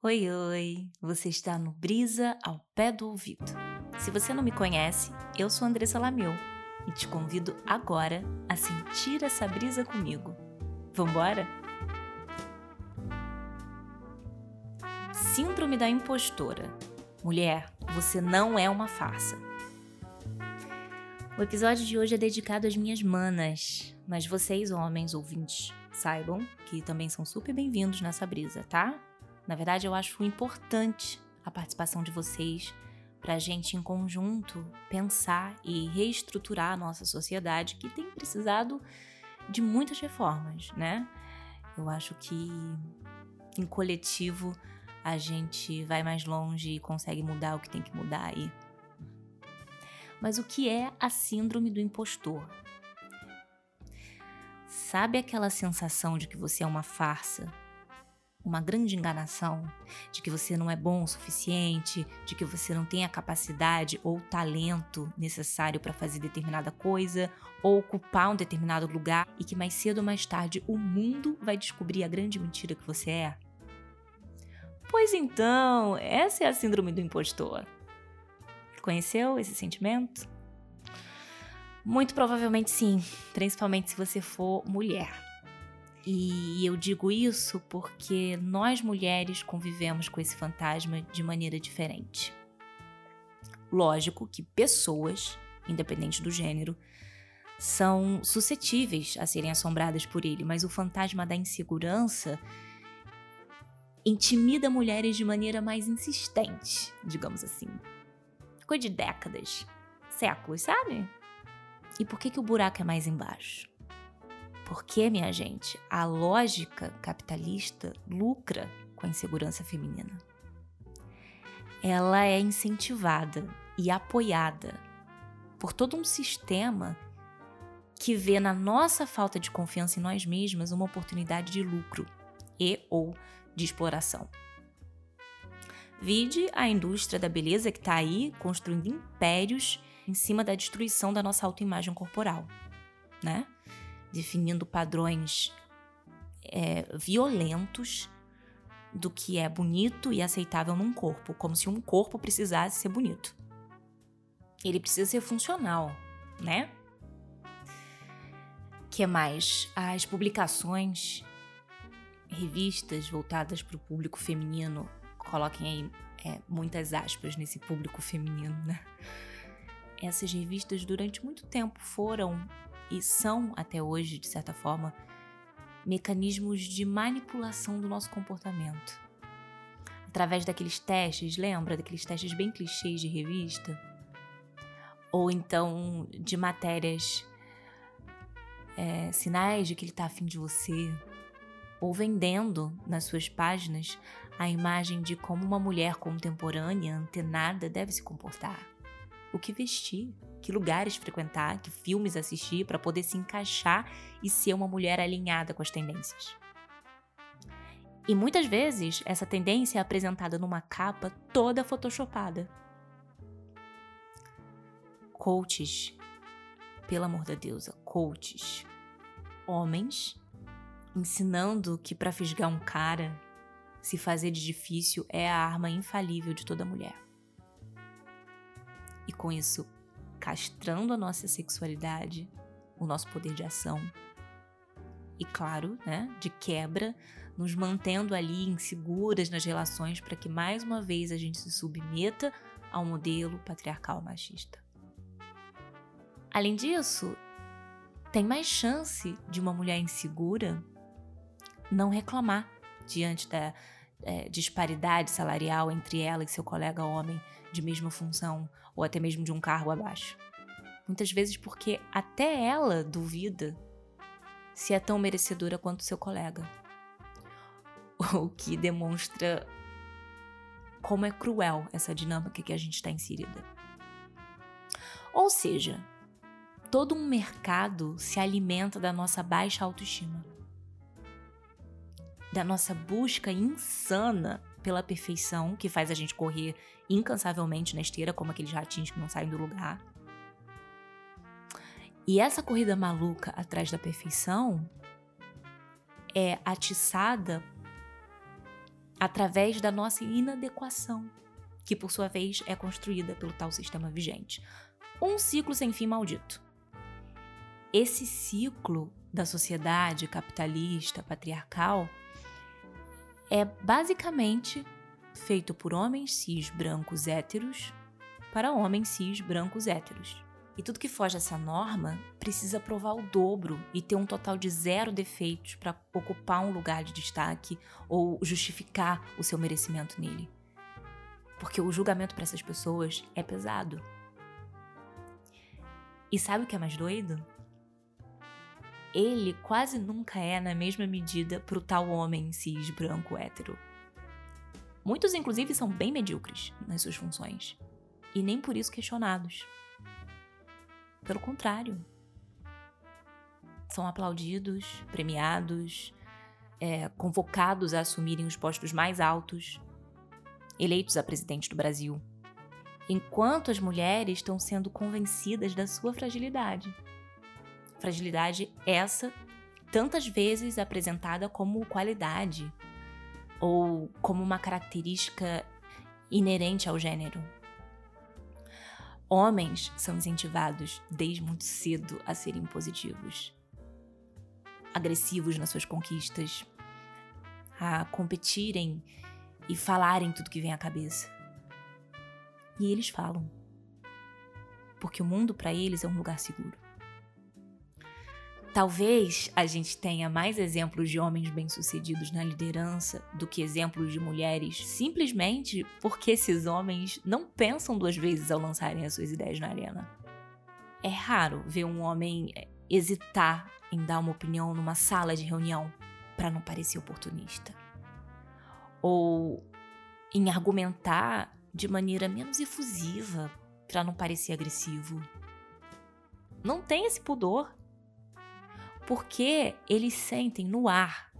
Oi, oi! Você está no Brisa ao pé do ouvido. Se você não me conhece, eu sou Andressa Lameu e te convido agora a sentir essa brisa comigo. Vambora? Síndrome da impostora. Mulher, você não é uma farsa. O episódio de hoje é dedicado às minhas manas, mas vocês, homens ouvintes, saibam que também são super bem-vindos nessa brisa, tá? Na verdade, eu acho importante a participação de vocês para a gente, em conjunto, pensar e reestruturar a nossa sociedade que tem precisado de muitas reformas, né? Eu acho que em coletivo a gente vai mais longe e consegue mudar o que tem que mudar aí. Mas o que é a síndrome do impostor? Sabe aquela sensação de que você é uma farsa, uma grande enganação, de que você não é bom o suficiente, de que você não tem a capacidade ou talento necessário para fazer determinada coisa ou ocupar um determinado lugar e que mais cedo ou mais tarde o mundo vai descobrir a grande mentira que você é? Pois então, essa é a síndrome do impostor. Conheceu esse sentimento? Muito provavelmente sim, principalmente se você for mulher. E eu digo isso porque nós mulheres convivemos com esse fantasma de maneira diferente. Lógico que pessoas, independente do gênero, são suscetíveis a serem assombradas por ele, mas o fantasma da insegurança intimida mulheres de maneira mais insistente, digamos assim. Ficou de décadas, séculos, sabe? E por que, que o buraco é mais embaixo? Porque, minha gente, a lógica capitalista lucra com a insegurança feminina. Ela é incentivada e apoiada por todo um sistema que vê na nossa falta de confiança em nós mesmas uma oportunidade de lucro e ou de exploração. Vide a indústria da beleza que está aí construindo impérios em cima da destruição da nossa autoimagem corporal, né? Definindo padrões é, violentos do que é bonito e aceitável num corpo, como se um corpo precisasse ser bonito. Ele precisa ser funcional, né? Que mais? As publicações, revistas voltadas para o público feminino, coloquem aí é, muitas aspas nesse público feminino, né? Essas revistas durante muito tempo foram e são até hoje, de certa forma, mecanismos de manipulação do nosso comportamento. Através daqueles testes, lembra daqueles testes bem clichês de revista? Ou então de matérias, é, sinais de que ele está afim de você, ou vendendo nas suas páginas a imagem de como uma mulher contemporânea, antenada, deve se comportar, o que vestir, que lugares frequentar, que filmes assistir para poder se encaixar e ser uma mulher alinhada com as tendências. E muitas vezes essa tendência é apresentada numa capa toda photoshopada. Coaches, pelo amor da deusa, coaches, homens ensinando que para fisgar um cara, se fazer de difícil é a arma infalível de toda mulher. E com isso castrando a nossa sexualidade, o nosso poder de ação. E claro, né, de quebra, nos mantendo ali inseguras nas relações para que mais uma vez a gente se submeta ao modelo patriarcal machista. Além disso, tem mais chance de uma mulher insegura não reclamar diante da é, disparidade salarial entre ela e seu colega homem de mesma função ou até mesmo de um cargo abaixo. Muitas vezes porque até ela duvida se é tão merecedora quanto seu colega. O que demonstra como é cruel essa dinâmica que a gente está inserida. Ou seja, todo um mercado se alimenta da nossa baixa autoestima, da nossa busca insana pela perfeição, que faz a gente correr incansavelmente na esteira, como aqueles ratinhos que não saem do lugar. E essa corrida maluca atrás da perfeição é atiçada através da nossa inadequação, que por sua vez é construída pelo tal sistema vigente. Um ciclo sem fim maldito. Esse ciclo da sociedade capitalista, patriarcal, é basicamente feito por homens cis brancos héteros para homens cis brancos héteros. E tudo que foge dessa norma precisa provar o dobro e ter um total de zero defeitos para ocupar um lugar de destaque ou justificar o seu merecimento nele. Porque o julgamento para essas pessoas é pesado. E sabe o que é mais doido? Ele quase nunca é na mesma medida pro tal homem cis branco hétero. Muitos, inclusive, são bem medíocres nas suas funções e nem por isso questionados. Pelo contrário. São aplaudidos, premiados, é, convocados a assumirem os postos mais altos, eleitos a presidente do Brasil, enquanto as mulheres estão sendo convencidas da sua fragilidade. Fragilidade essa tantas vezes apresentada como qualidade ou como uma característica inerente ao gênero. Homens são incentivados desde muito cedo a serem positivos, agressivos nas suas conquistas, a competirem e falarem tudo que vem à cabeça. E eles falam, porque o mundo para eles é um lugar seguro. Talvez a gente tenha mais exemplos de homens bem-sucedidos na liderança do que exemplos de mulheres, simplesmente porque esses homens não pensam duas vezes ao lançarem as suas ideias na arena. É raro ver um homem eh, hesitar em dar uma opinião numa sala de reunião para não parecer oportunista. Ou em argumentar de maneira menos efusiva para não parecer agressivo. Não tem esse pudor porque eles sentem no ar,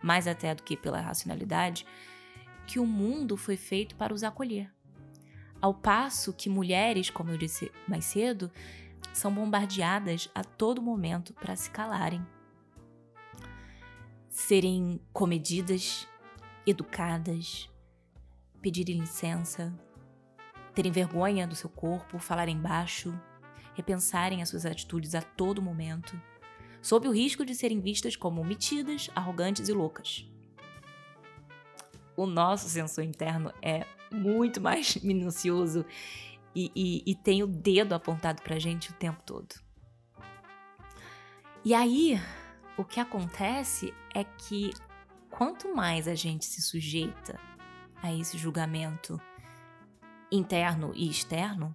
mais até do que pela racionalidade, que o mundo foi feito para os acolher. Ao passo que mulheres, como eu disse mais cedo, são bombardeadas a todo momento para se calarem, serem comedidas, educadas, pedirem licença, terem vergonha do seu corpo, falarem baixo, repensarem as suas atitudes a todo momento sob o risco de serem vistas como metidas, arrogantes e loucas. O nosso sensor interno é muito mais minucioso e, e, e tem o dedo apontado pra gente o tempo todo. E aí, o que acontece é que quanto mais a gente se sujeita a esse julgamento interno e externo,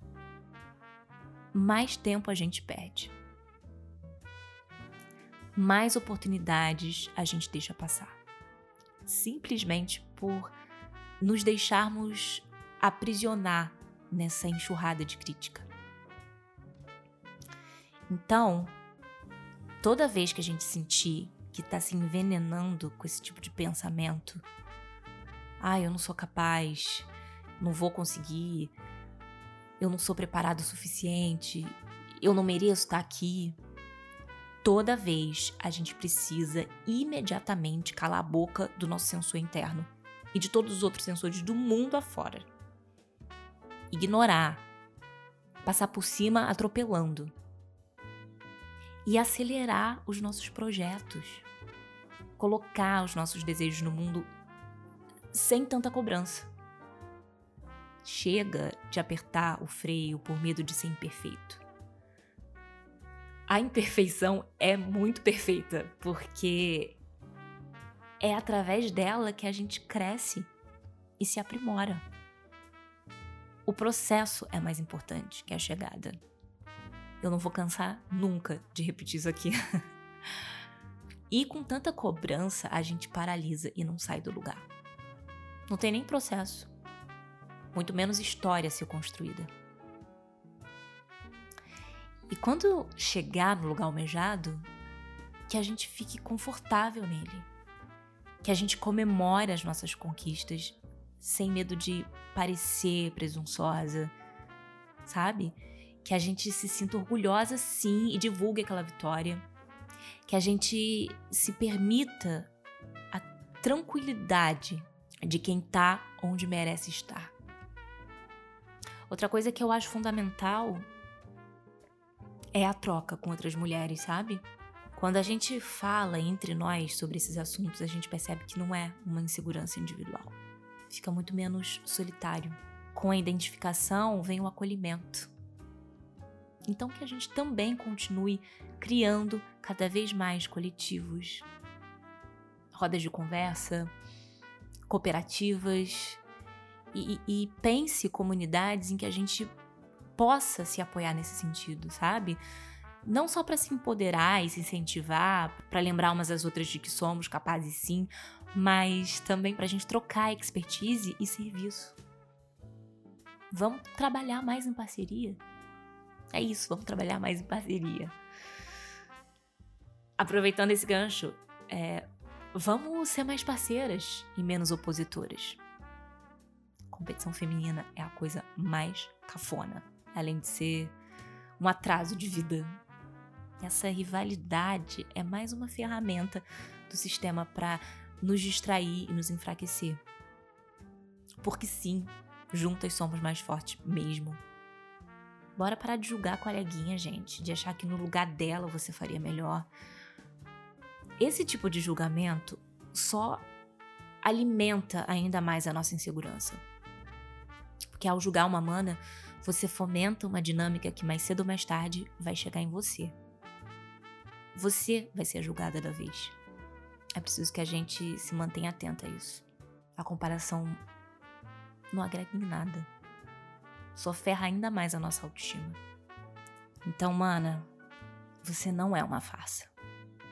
mais tempo a gente perde mais oportunidades a gente deixa passar. Simplesmente por nos deixarmos aprisionar nessa enxurrada de crítica. Então, toda vez que a gente sentir que está se envenenando com esse tipo de pensamento, ah, eu não sou capaz, não vou conseguir, eu não sou preparado o suficiente, eu não mereço estar aqui, toda vez a gente precisa imediatamente calar a boca do nosso sensor interno e de todos os outros sensores do mundo afora. Ignorar, passar por cima atropelando e acelerar os nossos projetos, colocar os nossos desejos no mundo sem tanta cobrança. Chega de apertar o freio por medo de ser imperfeito a imperfeição é muito perfeita, porque é através dela que a gente cresce e se aprimora. O processo é mais importante que a chegada. Eu não vou cansar nunca de repetir isso aqui. e com tanta cobrança, a gente paralisa e não sai do lugar. Não tem nem processo, muito menos história a ser construída. E quando chegar no lugar almejado, que a gente fique confortável nele. Que a gente comemore as nossas conquistas sem medo de parecer presunçosa, sabe? Que a gente se sinta orgulhosa sim e divulgue aquela vitória. Que a gente se permita a tranquilidade de quem tá onde merece estar. Outra coisa que eu acho fundamental é a troca com outras mulheres, sabe? Quando a gente fala entre nós sobre esses assuntos, a gente percebe que não é uma insegurança individual. Fica muito menos solitário. Com a identificação vem o acolhimento. Então que a gente também continue criando cada vez mais coletivos, rodas de conversa, cooperativas e, e pense comunidades em que a gente possa se apoiar nesse sentido, sabe? Não só para se empoderar e se incentivar, para lembrar umas às outras de que somos capazes sim, mas também para a gente trocar expertise e serviço. Vamos trabalhar mais em parceria. É isso, vamos trabalhar mais em parceria. Aproveitando esse gancho, é, vamos ser mais parceiras e menos opositoras. Competição feminina é a coisa mais cafona, além de ser um atraso de vida. Essa rivalidade é mais uma ferramenta do sistema para nos distrair e nos enfraquecer. Porque sim, juntas somos mais fortes mesmo. Bora parar de julgar a coleguinha, gente, de achar que no lugar dela você faria melhor. Esse tipo de julgamento só alimenta ainda mais a nossa insegurança. Porque ao julgar uma mana, você fomenta uma dinâmica que mais cedo ou mais tarde vai chegar em você. Você vai ser julgada da vez. É preciso que a gente se mantenha atenta a isso. A comparação não agrega em nada. Só ferra ainda mais a nossa autoestima. Então, mana, você não é uma farsa.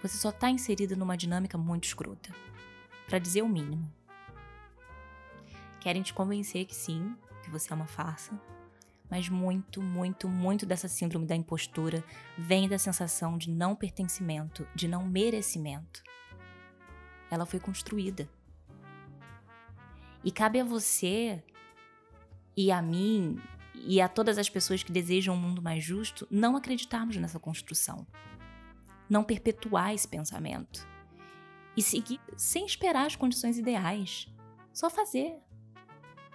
Você só tá inserida numa dinâmica muito escrota. Para dizer o mínimo. Querem te convencer que sim, que você é uma farsa, mas muito, muito, muito dessa síndrome da impostura vem da sensação de não pertencimento, de não merecimento. Ela foi construída. E cabe a você e a mim e a todas as pessoas que desejam um mundo mais justo não acreditarmos nessa construção. Não perpetuar esse pensamento. E seguir sem esperar as condições ideais. Só fazer.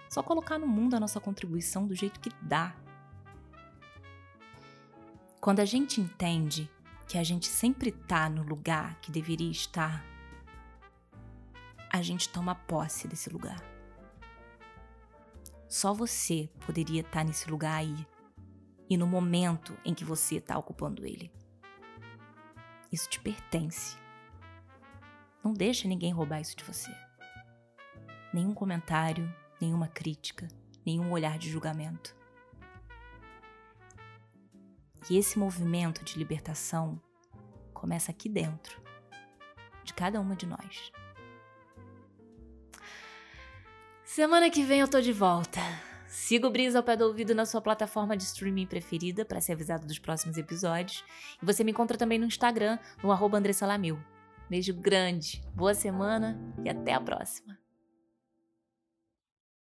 Só colocar no mundo a nossa contribuição do jeito que dá. Quando a gente entende que a gente sempre está no lugar que deveria estar, a gente toma posse desse lugar. Só você poderia estar nesse lugar aí e no momento em que você está ocupando ele. Isso te pertence. Não deixa ninguém roubar isso de você. Nenhum comentário, nenhuma crítica, nenhum olhar de julgamento. E esse movimento de libertação começa aqui dentro, de cada uma de nós. Semana que vem eu tô de volta. Siga o Brisa ao pé do ouvido na sua plataforma de streaming preferida para ser avisado dos próximos episódios. E você me encontra também no Instagram, no arroba Beijo grande, boa semana e até a próxima.